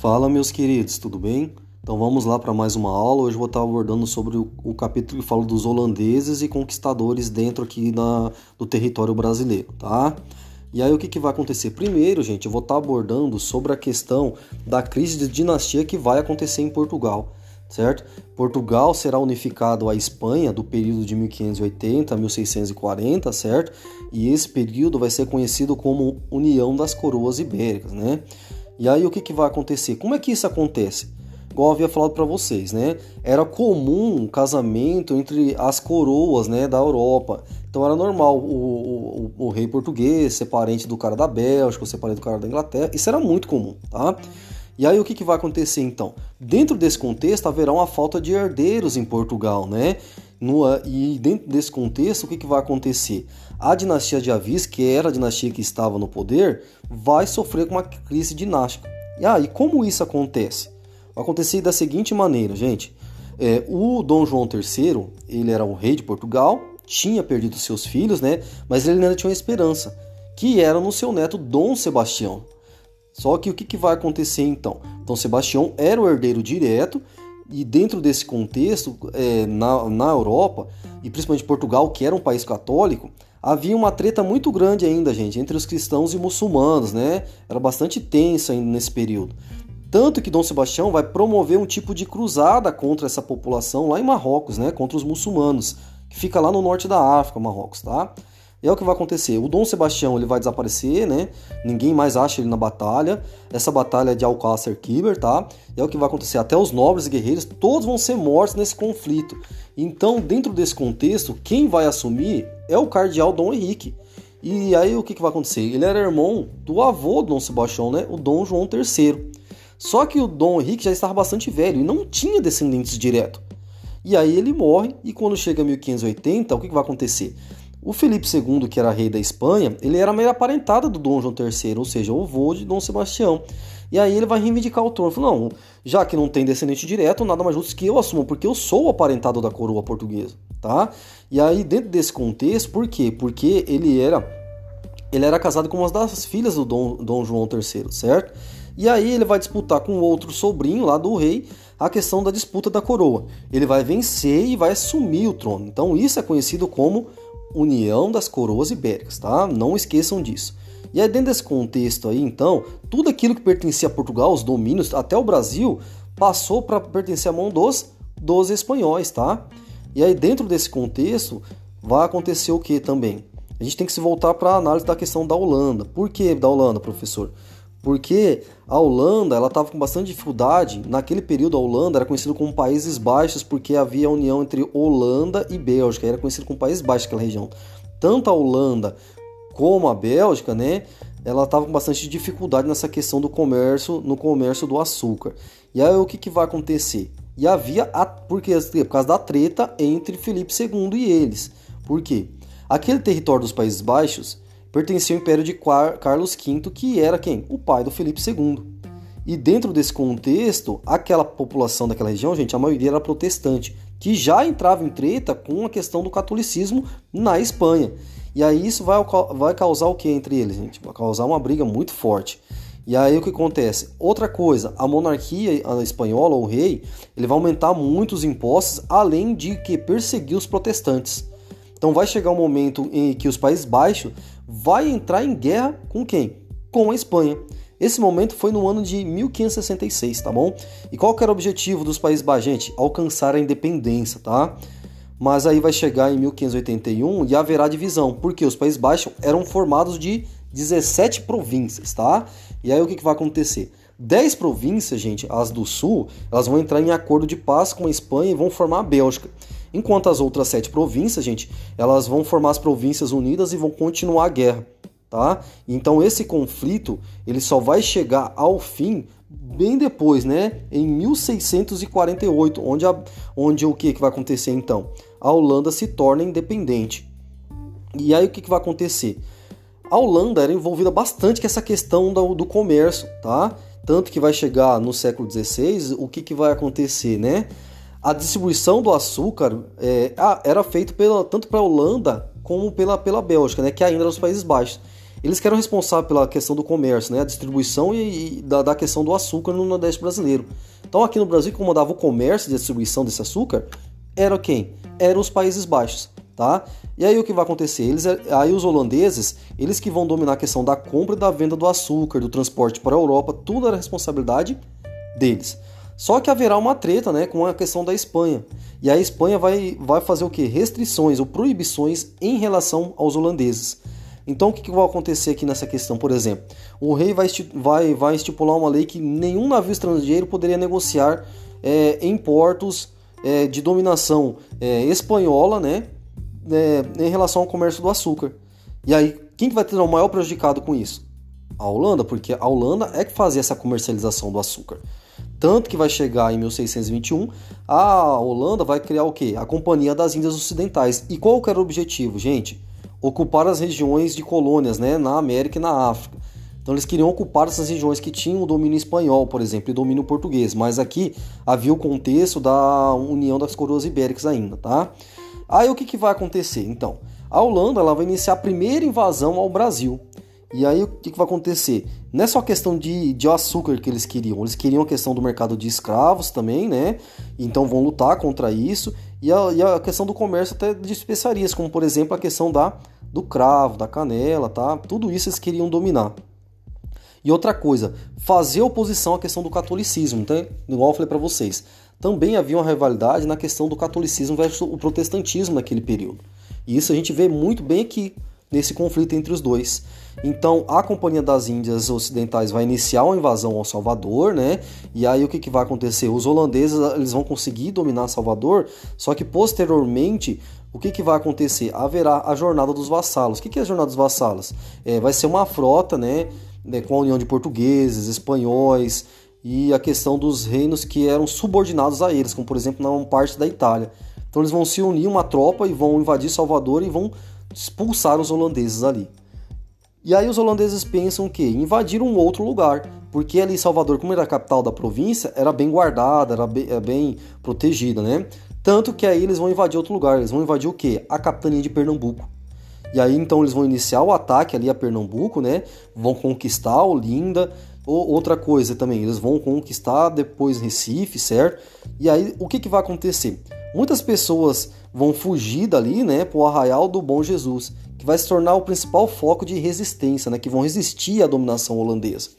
Fala, meus queridos, tudo bem? Então vamos lá para mais uma aula. Hoje vou estar abordando sobre o, o, capítulo que fala dos holandeses e conquistadores dentro aqui na, do território brasileiro, tá? E aí o que, que vai acontecer? Primeiro, gente, eu vou estar abordando sobre a questão da crise de dinastia que vai acontecer em Portugal, certo? Portugal será unificado à Espanha do período de 1580 a 1640, certo? E esse período vai ser conhecido como União das Coroas Ibéricas, né? E aí o que, que vai acontecer? Como é que isso acontece? Igual eu havia falado para vocês, né? Era comum um casamento entre as coroas, né, da Europa. Então era normal o, o, o, rei português ser parente do cara da Bélgica, ser parente do cara da Inglaterra. Isso era muito comum, tá? E aí o que, que vai acontecer então? Dentro desse contexto haverá uma falta de herdeiros em Portugal, né? No, e dentro desse contexto, o que, que vai acontecer? A dinastia de Avis, que era a dinastia que estava no poder, vai sofrer com uma crise dinástica. E aí, como isso acontece? Vai acontecer da seguinte maneira, gente. É, o Dom João III, ele era o rei de Portugal, tinha perdido seus filhos, né? Mas ele ainda tinha uma esperança, que era no seu neto Dom Sebastião. Só que o que, que vai acontecer então? Dom Sebastião era o herdeiro direto e dentro desse contexto, é, na, na Europa, e principalmente Portugal, que era um país católico, havia uma treta muito grande ainda, gente, entre os cristãos e muçulmanos, né? Era bastante tenso ainda nesse período. Tanto que Dom Sebastião vai promover um tipo de cruzada contra essa população lá em Marrocos, né? Contra os muçulmanos, que fica lá no norte da África, Marrocos, tá? É o que vai acontecer. O Dom Sebastião ele vai desaparecer, né? Ninguém mais acha ele na batalha. Essa batalha é de Alcácer Kiber, tá? É o que vai acontecer. Até os nobres guerreiros, todos vão ser mortos nesse conflito. Então, dentro desse contexto, quem vai assumir é o cardeal Dom Henrique. E aí o que, que vai acontecer? Ele era irmão do avô do Dom Sebastião, né? O Dom João III. Só que o Dom Henrique já estava bastante velho e não tinha descendentes direto. E aí ele morre e quando chega 1580, o que, que vai acontecer? O Felipe II, que era rei da Espanha, ele era meio aparentado do Dom João III, ou seja, o avô de Dom Sebastião. E aí ele vai reivindicar o trono. Falou, não, já que não tem descendente direto, nada mais justo que eu assuma, porque eu sou o aparentado da coroa portuguesa, tá? E aí dentro desse contexto, por quê? Porque ele era ele era casado com uma das filhas do Dom, Dom João III, certo? E aí ele vai disputar com outro sobrinho lá do rei a questão da disputa da coroa. Ele vai vencer e vai assumir o trono. Então isso é conhecido como União das Coroas Ibéricas, tá? Não esqueçam disso. E aí, dentro desse contexto aí, então, tudo aquilo que pertencia a Portugal, os domínios, até o Brasil, passou para pertencer à mão dos, dos espanhóis, tá? E aí, dentro desse contexto, vai acontecer o que também? A gente tem que se voltar para a análise da questão da Holanda. Por que da Holanda, professor? Porque a Holanda ela estava com bastante dificuldade. Naquele período, a Holanda era conhecida como Países Baixos porque havia a união entre Holanda e Bélgica. Era conhecido como Países Baixos aquela região. Tanto a Holanda como a Bélgica, né? Ela estava com bastante dificuldade nessa questão do comércio, no comércio do açúcar. E aí o que, que vai acontecer? E havia, a, porque, por causa da treta entre Felipe II e eles. Por quê? Aquele território dos Países Baixos pertencia ao Império de Carlos V, que era quem? O pai do Felipe II. E dentro desse contexto, aquela população daquela região, gente, a maioria era protestante, que já entrava em treta com a questão do catolicismo na Espanha. E aí isso vai, vai causar o que entre eles, gente? Vai causar uma briga muito forte. E aí o que acontece? Outra coisa, a monarquia espanhola, o rei, ele vai aumentar muitos impostos, além de que perseguir os protestantes. Então vai chegar um momento em que os Países Baixos vai entrar em guerra com quem? Com a Espanha. Esse momento foi no ano de 1566, tá bom? E qual que era o objetivo dos Países Baixos, gente? Alcançar a independência, tá? Mas aí vai chegar em 1581 e haverá divisão, porque os Países Baixos eram formados de 17 províncias, tá? E aí o que, que vai acontecer? 10 províncias, gente, as do sul, elas vão entrar em acordo de paz com a Espanha e vão formar a Bélgica. Enquanto as outras sete províncias, gente, elas vão formar as províncias unidas e vão continuar a guerra, tá? Então esse conflito, ele só vai chegar ao fim bem depois, né? Em 1648, onde, a, onde o que, que vai acontecer então? A Holanda se torna independente. E aí o que, que vai acontecer? A Holanda era envolvida bastante com essa questão do, do comércio, tá? Tanto que vai chegar no século XVI, o que, que vai acontecer, né? A distribuição do açúcar é, era feita tanto para a Holanda como pela, pela Bélgica, né, que ainda eram os Países Baixos. eles que eram responsáveis pela questão do comércio, né, a distribuição e, e da, da, questão do açúcar no Nordeste brasileiro. Então aqui no Brasil, que comandava o comércio e a distribuição desse açúcar, era quem? Eram os Países Baixos, tá? E aí o que vai acontecer? Eles, aí os holandeses, eles que vão dominar a questão da compra e da venda do açúcar, do transporte para a Europa, tudo era responsabilidade deles. Só que haverá uma treta né, com a questão da Espanha. E a Espanha vai, vai fazer o que? Restrições ou proibições em relação aos holandeses. Então o que, que vai acontecer aqui nessa questão? Por exemplo, o rei vai, vai, vai estipular uma lei que nenhum navio estrangeiro poderia negociar é, em portos é, de dominação é, espanhola né, é, em relação ao comércio do açúcar. E aí, quem que vai ter o maior prejudicado com isso? A Holanda, porque a Holanda é que fazia essa comercialização do açúcar. Tanto que vai chegar em 1621, a Holanda vai criar o quê? A Companhia das Índias Ocidentais. E qual era o objetivo, gente? Ocupar as regiões de colônias, né, na América e na África. Então eles queriam ocupar essas regiões que tinham o domínio espanhol, por exemplo, e domínio português, mas aqui havia o contexto da União das Coroas Ibéricas ainda, tá? Aí o que, que vai acontecer? Então, a Holanda ela vai iniciar a primeira invasão ao Brasil. E aí o que, que vai acontecer? Não é só questão de, de açúcar que eles queriam, eles queriam a questão do mercado de escravos também, né? Então vão lutar contra isso. E a, e a questão do comércio até de especiarias, como por exemplo a questão da, do cravo, da canela, tá? Tudo isso eles queriam dominar. E outra coisa, fazer oposição à questão do catolicismo, tá? igual eu falei para vocês. Também havia uma rivalidade na questão do catolicismo versus o protestantismo naquele período. E isso a gente vê muito bem aqui nesse conflito entre os dois. Então a Companhia das Índias Ocidentais vai iniciar uma invasão ao Salvador, né? E aí o que, que vai acontecer? Os holandeses eles vão conseguir dominar Salvador, só que posteriormente o que, que vai acontecer? Haverá a jornada dos vassalos. O que, que é a jornada dos vassalos? É, vai ser uma frota, né? né com a união de portugueses, espanhóis e a questão dos reinos que eram subordinados a eles, como por exemplo na parte da Itália. Então eles vão se unir uma tropa e vão invadir Salvador e vão expulsar os holandeses ali. E aí os holandeses pensam que invadir um outro lugar, porque ali Salvador, como era a capital da província, era bem guardada, era bem, é bem protegida, né? Tanto que aí eles vão invadir outro lugar, eles vão invadir o quê? A capitania de Pernambuco. E aí então eles vão iniciar o ataque ali a Pernambuco, né? Vão conquistar Olinda. Ou outra coisa também, eles vão conquistar depois Recife, certo? E aí o que, que vai acontecer? Muitas pessoas vão fugir dali, né, para o arraial do Bom Jesus que vai se tornar o principal foco de resistência, né, que vão resistir à dominação holandesa.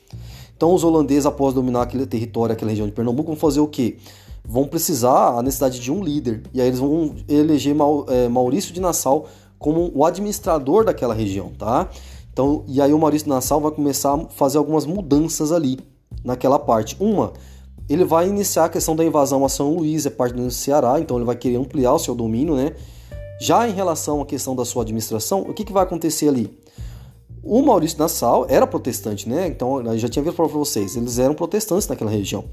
Então, os holandeses, após dominar aquele território, aquela região de Pernambuco, vão fazer o quê? Vão precisar a necessidade de um líder. E aí eles vão eleger é, Maurício de Nassau como o administrador daquela região, tá? Então, e aí o Maurício de Nassau vai começar a fazer algumas mudanças ali naquela parte. Uma, ele vai iniciar a questão da invasão a São Luís, é parte do Ceará, então ele vai querer ampliar o seu domínio, né? Já em relação à questão da sua administração, o que, que vai acontecer ali? O Maurício Nassau era protestante, né? Então, eu já tinha visto para vocês, eles eram protestantes naquela região.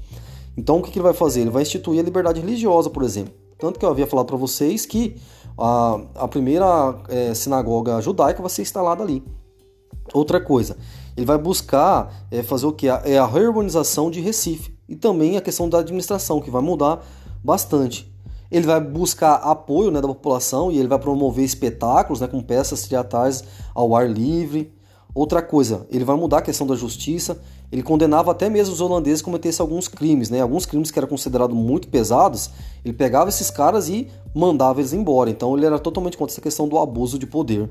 Então, o que, que ele vai fazer? Ele vai instituir a liberdade religiosa, por exemplo. Tanto que eu havia falado para vocês que a, a primeira é, sinagoga judaica vai ser instalada ali. Outra coisa, ele vai buscar é, fazer o que? É a reurbanização de Recife e também a questão da administração, que vai mudar bastante ele vai buscar apoio né, da população e ele vai promover espetáculos né, com peças teatrais ao ar livre. Outra coisa, ele vai mudar a questão da justiça. Ele condenava até mesmo os holandeses a cometessem alguns crimes, né? Alguns crimes que eram considerados muito pesados. Ele pegava esses caras e mandava eles embora. Então ele era totalmente contra essa questão do abuso de poder.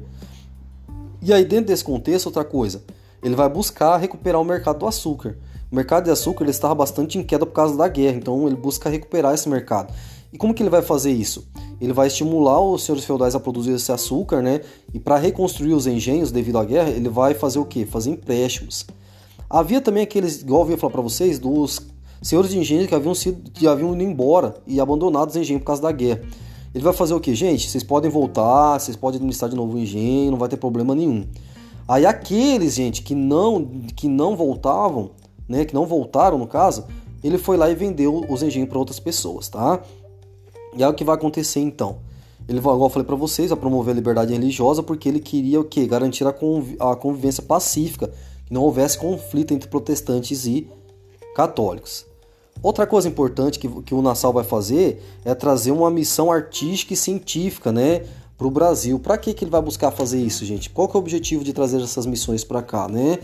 E aí dentro desse contexto, outra coisa, ele vai buscar recuperar o mercado do açúcar. O mercado de açúcar ele estava bastante em queda por causa da guerra, então ele busca recuperar esse mercado. E como que ele vai fazer isso? Ele vai estimular os senhores feudais a produzir esse açúcar, né? E para reconstruir os engenhos devido à guerra, ele vai fazer o quê? Fazer empréstimos. Havia também aqueles, igual eu ia falar para vocês, dos senhores de engenhos que haviam sido, que haviam ido embora e abandonado os engenhos por causa da guerra. Ele vai fazer o que, gente? Vocês podem voltar, vocês podem administrar de novo o engenho, não vai ter problema nenhum. Aí aqueles, gente, que não que não voltavam, né, que não voltaram no caso, ele foi lá e vendeu os engenhos para outras pessoas, tá? E é o que vai acontecer então. Ele igual eu falei para vocês, a promover a liberdade religiosa porque ele queria o quê? Garantir a, conv a convivência pacífica, que não houvesse conflito entre protestantes e católicos. Outra coisa importante que, que o Nassau vai fazer é trazer uma missão artística e científica, né, para o Brasil. Para que, que ele vai buscar fazer isso, gente? Qual que é o objetivo de trazer essas missões para cá, né?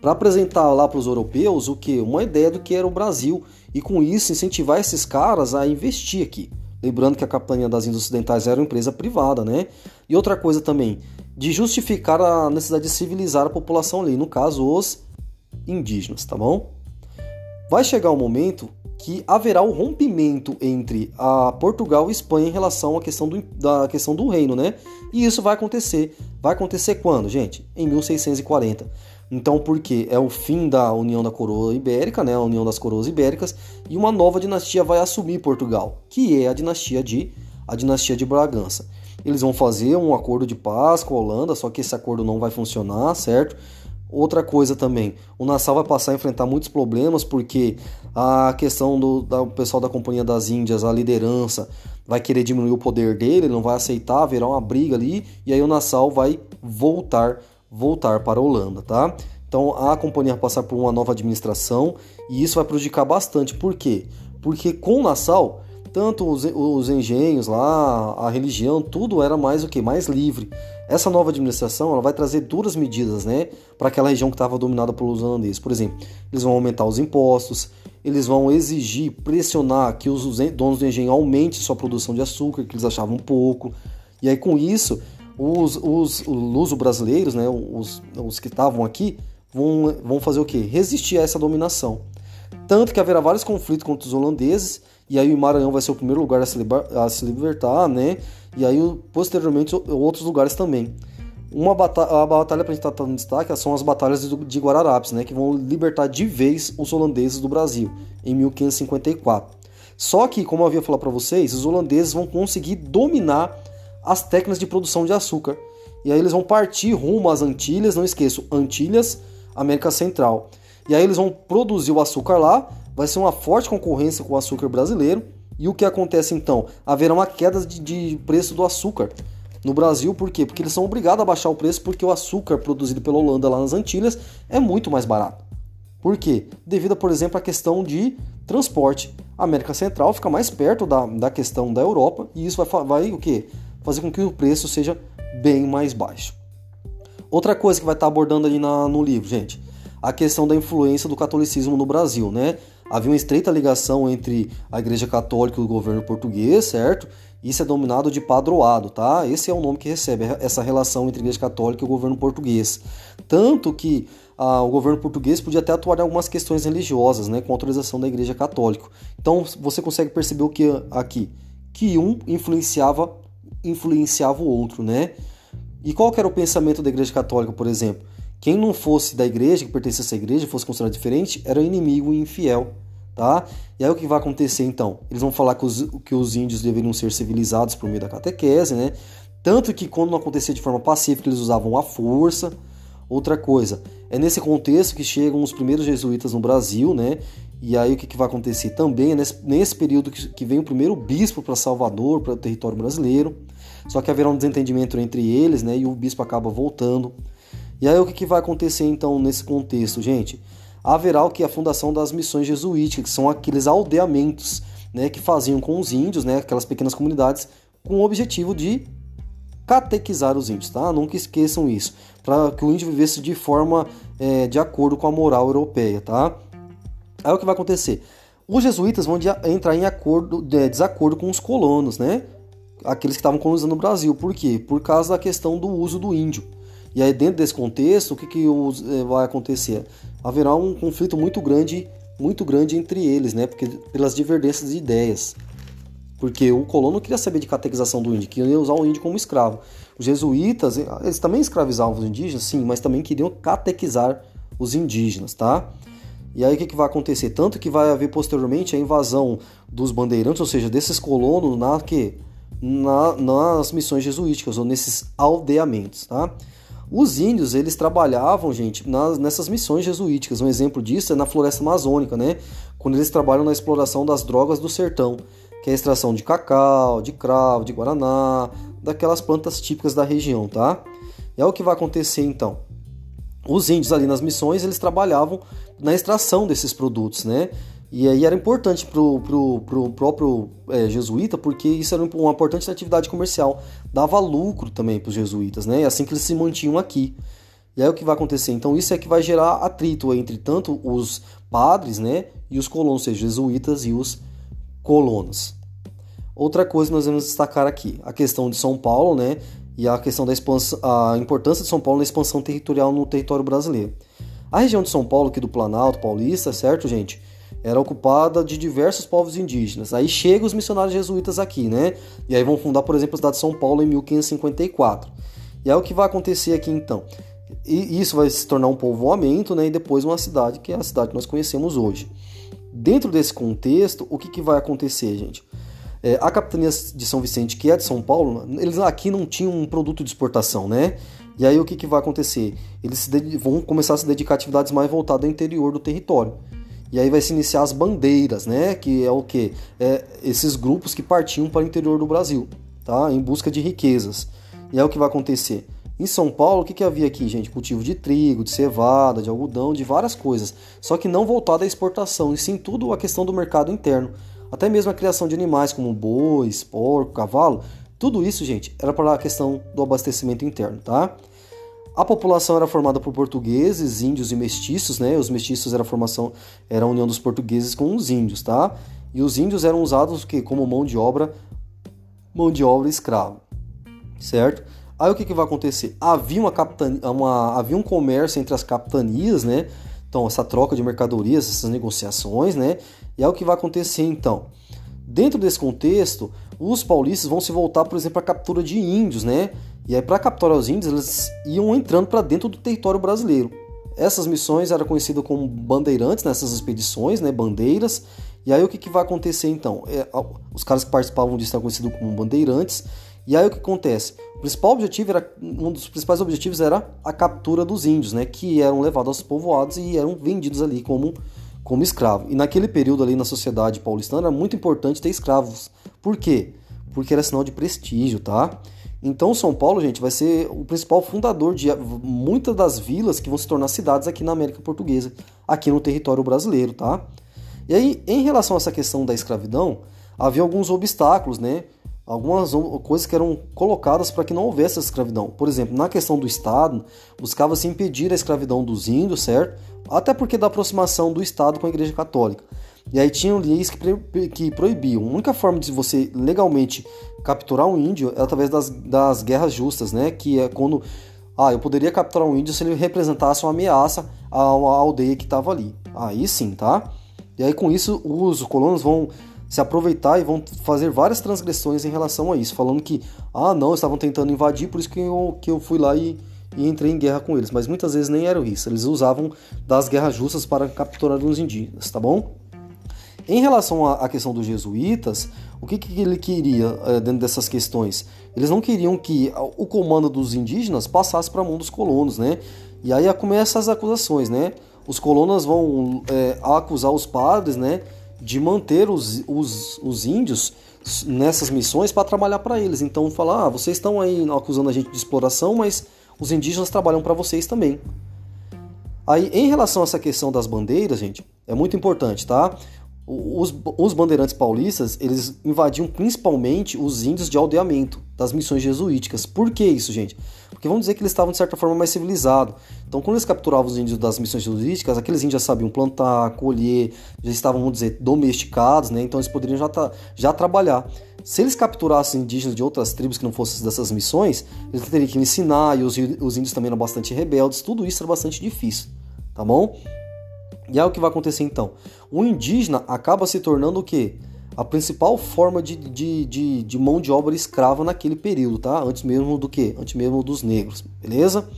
Para apresentar lá para os europeus o que? Uma ideia do que era o Brasil e com isso incentivar esses caras a investir aqui. Lembrando que a Capitania das Índias Ocidentais era uma empresa privada, né? E outra coisa também, de justificar a necessidade de civilizar a população ali, no caso os indígenas, tá bom? Vai chegar um momento que haverá o um rompimento entre a Portugal e Espanha em relação à questão do, da questão do reino, né? E isso vai acontecer. Vai acontecer quando, gente? Em 1640. Então, porque é o fim da União da Coroa Ibérica, né? A União das Coroas Ibéricas, e uma nova dinastia vai assumir Portugal, que é a dinastia de a dinastia de Bragança. Eles vão fazer um acordo de paz com a Holanda, só que esse acordo não vai funcionar, certo? Outra coisa também, o Nassau vai passar a enfrentar muitos problemas porque a questão do, pessoal da Companhia das Índias, a liderança, vai querer diminuir o poder dele, ele não vai aceitar, haverá uma briga ali, e aí o Nassau vai voltar, voltar para a Holanda, tá? Então a companhia vai passar por uma nova administração e isso vai prejudicar bastante. Por quê? Porque com o Nassau tanto os, os engenhos lá, a religião, tudo era mais o que? Mais livre. Essa nova administração ela vai trazer duras medidas né, para aquela região que estava dominada pelos holandeses. Por exemplo, eles vão aumentar os impostos, eles vão exigir, pressionar que os donos do engenho aumentem sua produção de açúcar, que eles achavam pouco. E aí com isso, os, os, os luso-brasileiros, né, os, os que estavam aqui, vão, vão fazer o quê? Resistir a essa dominação. Tanto que haverá vários conflitos contra os holandeses e aí o Maranhão vai ser o primeiro lugar a se, a se libertar, né? E aí, posteriormente, outros lugares também. Uma batalha, a batalha para a gente estar tá dando destaque são as batalhas de Guararapes, né? Que vão libertar de vez os holandeses do Brasil, em 1554. Só que, como eu havia falado para vocês, os holandeses vão conseguir dominar as técnicas de produção de açúcar. E aí eles vão partir rumo às Antilhas, não esqueço, Antilhas, América Central. E aí eles vão produzir o açúcar lá, vai ser uma forte concorrência com o açúcar brasileiro. E o que acontece então? Haverá uma queda de, de preço do açúcar no Brasil, por quê? Porque eles são obrigados a baixar o preço porque o açúcar produzido pela Holanda lá nas Antilhas é muito mais barato. Por quê? Devido, por exemplo, à questão de transporte. A América Central fica mais perto da, da questão da Europa e isso vai, vai o quê? Fazer com que o preço seja bem mais baixo. Outra coisa que vai estar abordando ali na, no livro, gente, a questão da influência do catolicismo no Brasil, né? havia uma estreita ligação entre a Igreja Católica e o governo português, certo? Isso é dominado de padroado, tá? Esse é o nome que recebe essa relação entre a Igreja Católica e o governo português. Tanto que ah, o governo português podia até atuar em algumas questões religiosas, né, com autorização da Igreja Católica. Então você consegue perceber o que aqui? Que um influenciava influenciava o outro, né? E qual era o pensamento da Igreja Católica, por exemplo? Quem não fosse da igreja, que pertencesse à igreja, fosse considerado diferente, era inimigo e infiel. Tá? E aí o que vai acontecer então? Eles vão falar que os, que os índios deveriam ser civilizados por meio da catequese, né? Tanto que quando não acontecia de forma pacífica, eles usavam a força. Outra coisa, é nesse contexto que chegam os primeiros jesuítas no Brasil, né? E aí o que, que vai acontecer também é nesse, nesse período que, que vem o primeiro bispo para Salvador, para o território brasileiro. Só que haverá um desentendimento entre eles, né? E o bispo acaba voltando. E aí o que, que vai acontecer então nesse contexto, gente? Haverá o que a fundação das missões jesuíticas, que são aqueles aldeamentos, né, que faziam com os índios, né, aquelas pequenas comunidades, com o objetivo de catequizar os índios, tá? Nunca esqueçam isso, para que o índio vivesse de forma é, de acordo com a moral europeia, tá? Aí o que vai acontecer? Os jesuítas vão entrar em acordo, de, desacordo com os colonos, né? Aqueles que estavam colonizando o Brasil. Por quê? Por causa da questão do uso do índio. E aí, dentro desse contexto, o que, que eh, vai acontecer? Haverá um conflito muito grande, muito grande entre eles, né? Porque, pelas divergências de ideias. Porque o colono queria saber de catequização do índio, queria usar o índio como escravo. Os jesuítas, eles também escravizavam os indígenas, sim, mas também queriam catequizar os indígenas, tá? E aí o que, que vai acontecer? Tanto que vai haver posteriormente a invasão dos bandeirantes, ou seja, desses colonos na, que, na, nas missões jesuíticas, ou nesses aldeamentos, tá? Os índios, eles trabalhavam, gente, nas, nessas missões jesuíticas. Um exemplo disso é na floresta amazônica, né? Quando eles trabalham na exploração das drogas do sertão, que é a extração de cacau, de cravo, de guaraná, daquelas plantas típicas da região, tá? E é o que vai acontecer então. Os índios ali nas missões, eles trabalhavam na extração desses produtos, né? E aí era importante para o próprio é, jesuíta, porque isso era uma importante atividade comercial. Dava lucro também para os jesuítas, né? É assim que eles se mantinham aqui. E aí o que vai acontecer? Então isso é que vai gerar atrito entre tanto os padres, né, e os colonos, ou seja, jesuítas e os colonos. Outra coisa que nós vamos destacar aqui, a questão de São Paulo, né, e a questão da expansão, a importância de São Paulo na expansão territorial no território brasileiro. A região de São Paulo, aqui do Planalto Paulista, certo, gente? Era ocupada de diversos povos indígenas. Aí chegam os missionários jesuítas aqui, né? E aí vão fundar, por exemplo, a cidade de São Paulo em 1554. E aí o que vai acontecer aqui então? E isso vai se tornar um povoamento, né? E depois uma cidade, que é a cidade que nós conhecemos hoje. Dentro desse contexto, o que, que vai acontecer, gente? É, a capitania de São Vicente, que é de São Paulo, eles aqui não tinham um produto de exportação, né? E aí o que, que vai acontecer? Eles vão começar a se dedicar a atividades mais voltadas ao interior do território. E aí vai se iniciar as bandeiras, né? Que é o que? É esses grupos que partiam para o interior do Brasil, tá? Em busca de riquezas. E aí o que vai acontecer? Em São Paulo, o que, que havia aqui, gente? Cultivo de trigo, de cevada, de algodão, de várias coisas. Só que não voltado à exportação, e sim tudo a questão do mercado interno. Até mesmo a criação de animais como bois, porco, cavalo. Tudo isso, gente, era para a questão do abastecimento interno, tá? A população era formada por portugueses, índios e mestiços, né? Os mestiços era a formação, era a união dos portugueses com os índios, tá? E os índios eram usados que como mão de obra, mão de obra escravo, certo? Aí o que, que vai acontecer? Havia uma, capitania, uma havia um comércio entre as capitanias, né? Então essa troca de mercadorias, essas negociações, né? E é o que vai acontecer então. Dentro desse contexto, os paulistas vão se voltar, por exemplo, à captura de índios, né? E aí, para capturar os índios, eles iam entrando para dentro do território brasileiro. Essas missões eram conhecidas como bandeirantes nessas expedições, né? Bandeiras. E aí, o que, que vai acontecer então? É, os caras que participavam disso eram conhecidos como bandeirantes. E aí, o que acontece? O principal objetivo era um dos principais objetivos era a captura dos índios, né? Que eram levados aos povoados e eram vendidos ali como como escravo. E naquele período ali na sociedade paulistana era muito importante ter escravos. Por quê? Porque era sinal de prestígio, tá? Então São Paulo, gente, vai ser o principal fundador de muitas das vilas que vão se tornar cidades aqui na América Portuguesa, aqui no território brasileiro, tá? E aí, em relação a essa questão da escravidão, havia alguns obstáculos, né? Algumas coisas que eram colocadas para que não houvesse escravidão. Por exemplo, na questão do Estado, buscava-se impedir a escravidão dos índios, certo? Até porque da aproximação do Estado com a Igreja Católica. E aí tinham leis que, proibiam. A única forma de você legalmente capturar um índio é através das, das guerras justas, né? Que é quando. Ah, eu poderia capturar um índio se ele representasse uma ameaça a uma aldeia que estava ali. Aí sim, tá? E aí com isso os colonos vão se aproveitar e vão fazer várias transgressões em relação a isso, falando que, ah, não, estavam tentando invadir, por isso que eu, que eu fui lá e, e entrei em guerra com eles. Mas muitas vezes nem era isso, eles usavam das guerras justas para capturar os indígenas, tá bom? Em relação à questão dos jesuítas, o que, que ele queria é, dentro dessas questões? Eles não queriam que o comando dos indígenas passasse para a mão dos colonos, né? E aí começam as acusações, né? Os colonos vão é, acusar os padres, né? De manter os, os, os índios nessas missões para trabalhar para eles. Então, falar, ah, vocês estão aí acusando a gente de exploração, mas os indígenas trabalham para vocês também. Aí, em relação a essa questão das bandeiras, gente, é muito importante, tá? Os, os, bandeirantes paulistas, eles invadiam principalmente os índios de aldeamento das missões jesuíticas. Por que isso, gente? Porque vamos dizer que eles estavam, de certa forma, mais civilizados. Então, quando eles capturavam os índios das missões jesuíticas, aqueles índios já sabiam plantar, colher, já estavam, vamos dizer, domesticados, né? Então, eles poderiam já, já trabalhar. Se eles capturassem indígenas de outras tribos que não fossem dessas missões, eles teriam que ensinar, e os, os índios também eram bastante rebeldes, tudo isso era bastante difícil, tá bom? E aí o que vai acontecer então? O indígena acaba se tornando o quê? A principal forma de, de, de, de mão de obra escrava naquele período, tá? Antes mesmo do que? Antes mesmo dos negros, beleza?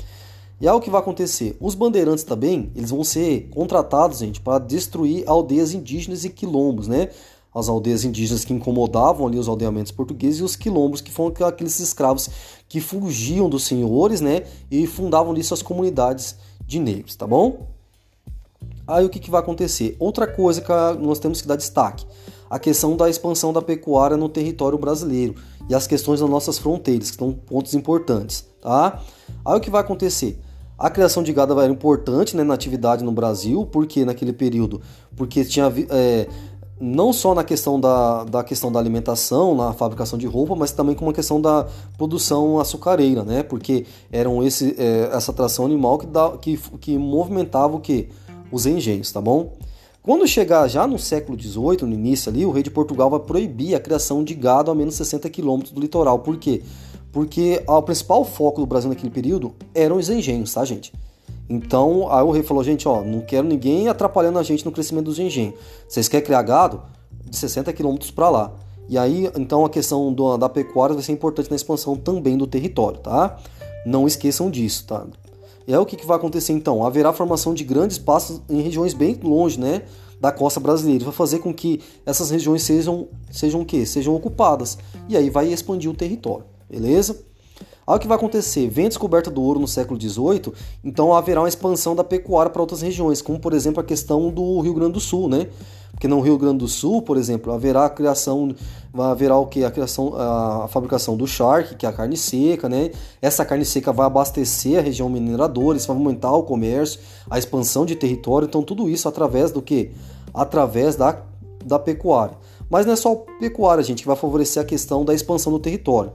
E aí o que vai acontecer? Os bandeirantes também, eles vão ser contratados, gente, para destruir aldeias indígenas e quilombos, né? As aldeias indígenas que incomodavam ali os aldeamentos portugueses e os quilombos, que foram aqueles escravos que fugiam dos senhores, né? E fundavam ali suas comunidades de negros, tá bom? Aí o que, que vai acontecer? Outra coisa que nós temos que dar destaque: a questão da expansão da pecuária no território brasileiro e as questões das nossas fronteiras, que são pontos importantes. Tá? Aí o que vai acontecer? A criação de gado era importante né, na atividade no Brasil, porque naquele período, porque tinha é, não só na questão da, da questão da alimentação, na fabricação de roupa, mas também com uma questão da produção açucareira, né? Porque eram esse, é, essa tração animal que, dá, que, que movimentava o que? Os engenhos, tá bom? Quando chegar já no século XVIII, no início ali, o rei de Portugal vai proibir a criação de gado a menos 60 quilômetros do litoral. Por quê? Porque o principal foco do Brasil naquele período eram os engenhos, tá, gente? Então, aí o rei falou, gente, ó, não quero ninguém atrapalhando a gente no crescimento dos engenhos. Vocês querem criar gado? De 60 quilômetros para lá. E aí, então, a questão do, da pecuária vai ser importante na expansão também do território, tá? Não esqueçam disso, tá? Aí o que, que vai acontecer então? Haverá formação de grandes pastos em regiões bem longe, né? Da costa brasileira. Vai fazer com que essas regiões sejam, sejam o quê? Sejam ocupadas. E aí vai expandir o território, beleza? Aí o que vai acontecer? Vem a descoberta do ouro no século XVIII, então haverá uma expansão da pecuária para outras regiões, como por exemplo a questão do Rio Grande do Sul, né? Porque no Rio Grande do Sul, por exemplo, haverá a criação, haverá o que a criação, a fabricação do charque, que é a carne seca, né? Essa carne seca vai abastecer a região mineradora, isso vai aumentar o comércio, a expansão de território, então tudo isso através do que? Através da, da pecuária. Mas não é só a pecuária, gente, que vai favorecer a questão da expansão do território.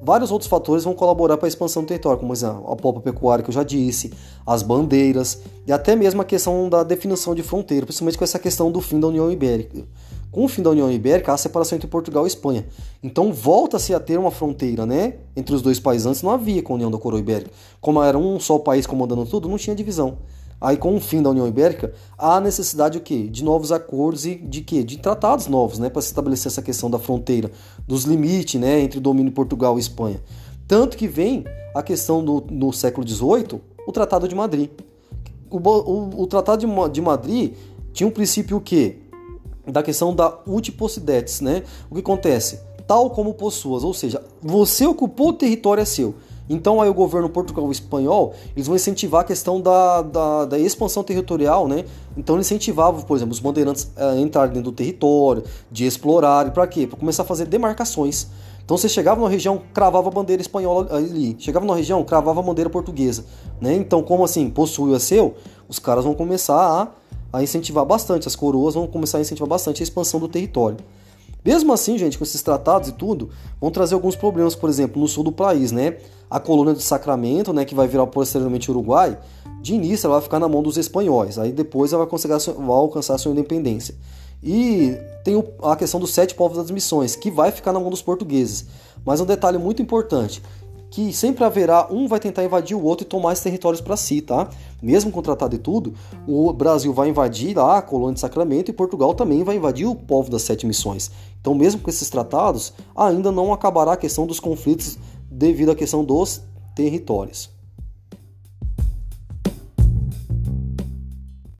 Vários outros fatores vão colaborar para a expansão do território, como a polpa pecuária que eu já disse, as bandeiras e até mesmo a questão da definição de fronteira, principalmente com essa questão do fim da União Ibérica. Com o fim da União Ibérica, há a separação entre Portugal e Espanha. Então volta-se a ter uma fronteira, né? Entre os dois países. Antes não havia com a União da Coroa Ibérica. Como era um só país comandando tudo, não tinha divisão. Aí com o fim da União Ibérica, há necessidade o quê? De novos acordos e de quê? De tratados novos, né, para se estabelecer essa questão da fronteira, dos limites, né, entre o domínio Portugal e Espanha. Tanto que vem a questão do, no século XVIII, o Tratado de Madrid. O, o, o Tratado de, de Madrid tinha um princípio o quê? Da questão da utipossidetes, né? O que acontece? Tal como possuas, ou seja, você ocupou o território é seu. Então aí o governo portugal espanhol, eles vão incentivar a questão da, da, da expansão territorial, né? Então eles incentivavam, por exemplo, os bandeirantes a entrarem dentro do território, de explorar, para quê? Para começar a fazer demarcações. Então você chegava numa região, cravava a bandeira espanhola ali. Chegava numa região, cravava a bandeira portuguesa. Né? Então, como assim, possuiu a seu, os caras vão começar a, a incentivar bastante, as coroas vão começar a incentivar bastante a expansão do território. Mesmo assim, gente, com esses tratados e tudo, vão trazer alguns problemas, por exemplo, no sul do país, né? A colônia do Sacramento, né, que vai virar posteriormente Uruguai, de início ela vai ficar na mão dos espanhóis, aí depois ela vai, conseguir, vai alcançar sua independência. E tem a questão dos sete povos das missões, que vai ficar na mão dos portugueses. Mas um detalhe muito importante, que sempre haverá um vai tentar invadir o outro e tomar esses territórios para si, tá? Mesmo com tratado e tudo, o Brasil vai invadir lá a colônia de Sacramento e Portugal também vai invadir o povo das sete missões. Então, mesmo com esses tratados, ainda não acabará a questão dos conflitos devido à questão dos territórios.